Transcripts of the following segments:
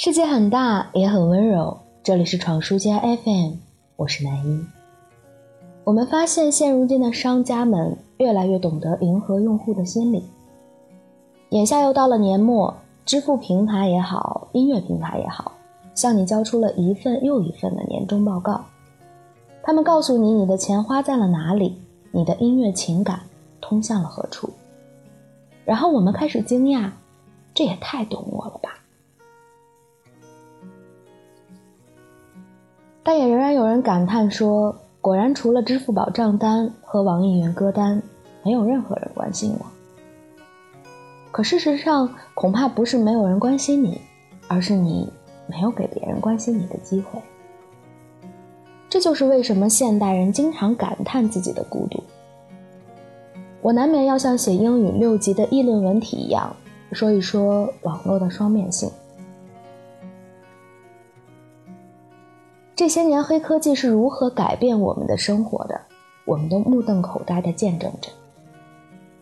世界很大，也很温柔。这里是闯书家 FM，我是南一。我们发现，现如今的商家们越来越懂得迎合用户的心理。眼下又到了年末，支付平台也好，音乐平台也好，向你交出了一份又一份的年终报告。他们告诉你，你的钱花在了哪里，你的音乐情感通向了何处。然后我们开始惊讶，这也太懂我了吧。但也仍然有人感叹说：“果然，除了支付宝账单和网易云歌单，没有任何人关心我。”可事实上，恐怕不是没有人关心你，而是你没有给别人关心你的机会。这就是为什么现代人经常感叹自己的孤独。我难免要像写英语六级的议论文题一样，说一说网络的双面性。这些年，黑科技是如何改变我们的生活的？我们都目瞪口呆地见证着。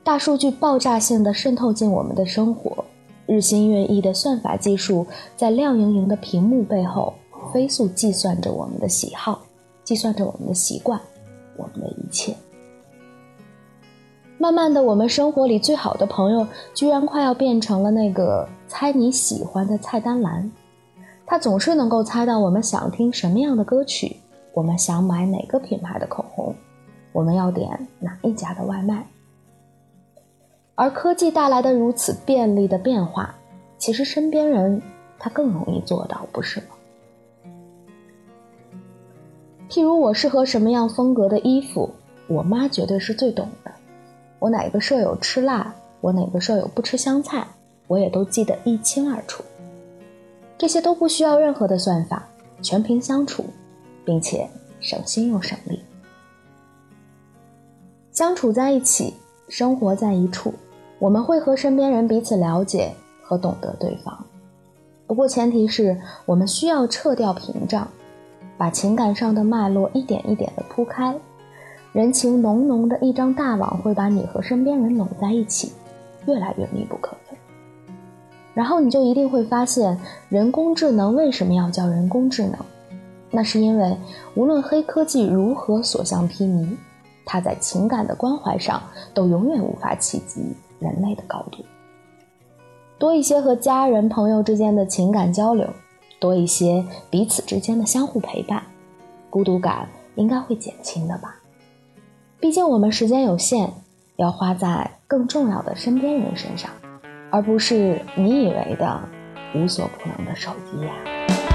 大数据爆炸性的渗透进我们的生活，日新月异的算法技术在亮莹莹的屏幕背后飞速计算着我们的喜好，计算着我们的习惯，我们的一切。慢慢的，我们生活里最好的朋友，居然快要变成了那个猜你喜欢的菜单栏。他总是能够猜到我们想听什么样的歌曲，我们想买哪个品牌的口红，我们要点哪一家的外卖。而科技带来的如此便利的变化，其实身边人他更容易做到，不是吗？譬如我适合什么样风格的衣服，我妈绝对是最懂的。我哪个舍友吃辣，我哪个舍友不吃香菜，我也都记得一清二楚。这些都不需要任何的算法，全凭相处，并且省心又省力。相处在一起，生活在一处，我们会和身边人彼此了解和懂得对方。不过前提是我们需要撤掉屏障，把情感上的脉络一点一点的铺开。人情浓浓的一张大网会把你和身边人拢在一起，越来越密不可。然后你就一定会发现，人工智能为什么要叫人工智能？那是因为无论黑科技如何所向披靡，它在情感的关怀上都永远无法企及人类的高度。多一些和家人朋友之间的情感交流，多一些彼此之间的相互陪伴，孤独感应该会减轻的吧？毕竟我们时间有限，要花在更重要的身边人身上。而不是你以为的无所不能的手机呀。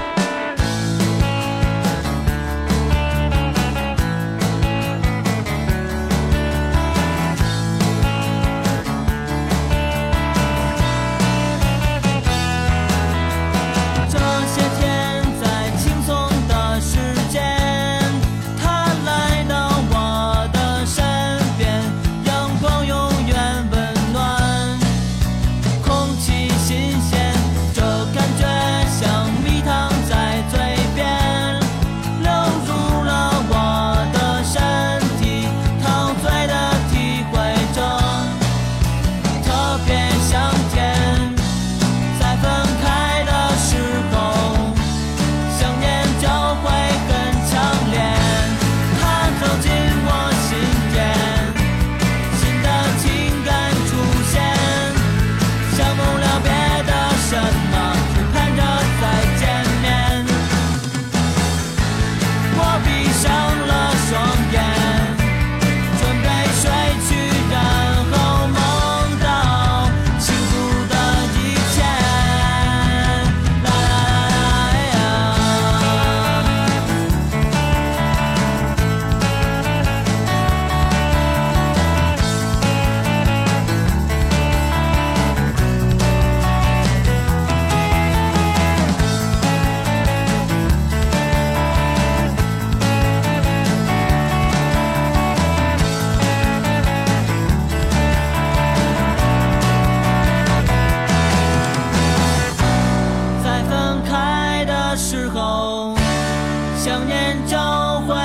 想念就会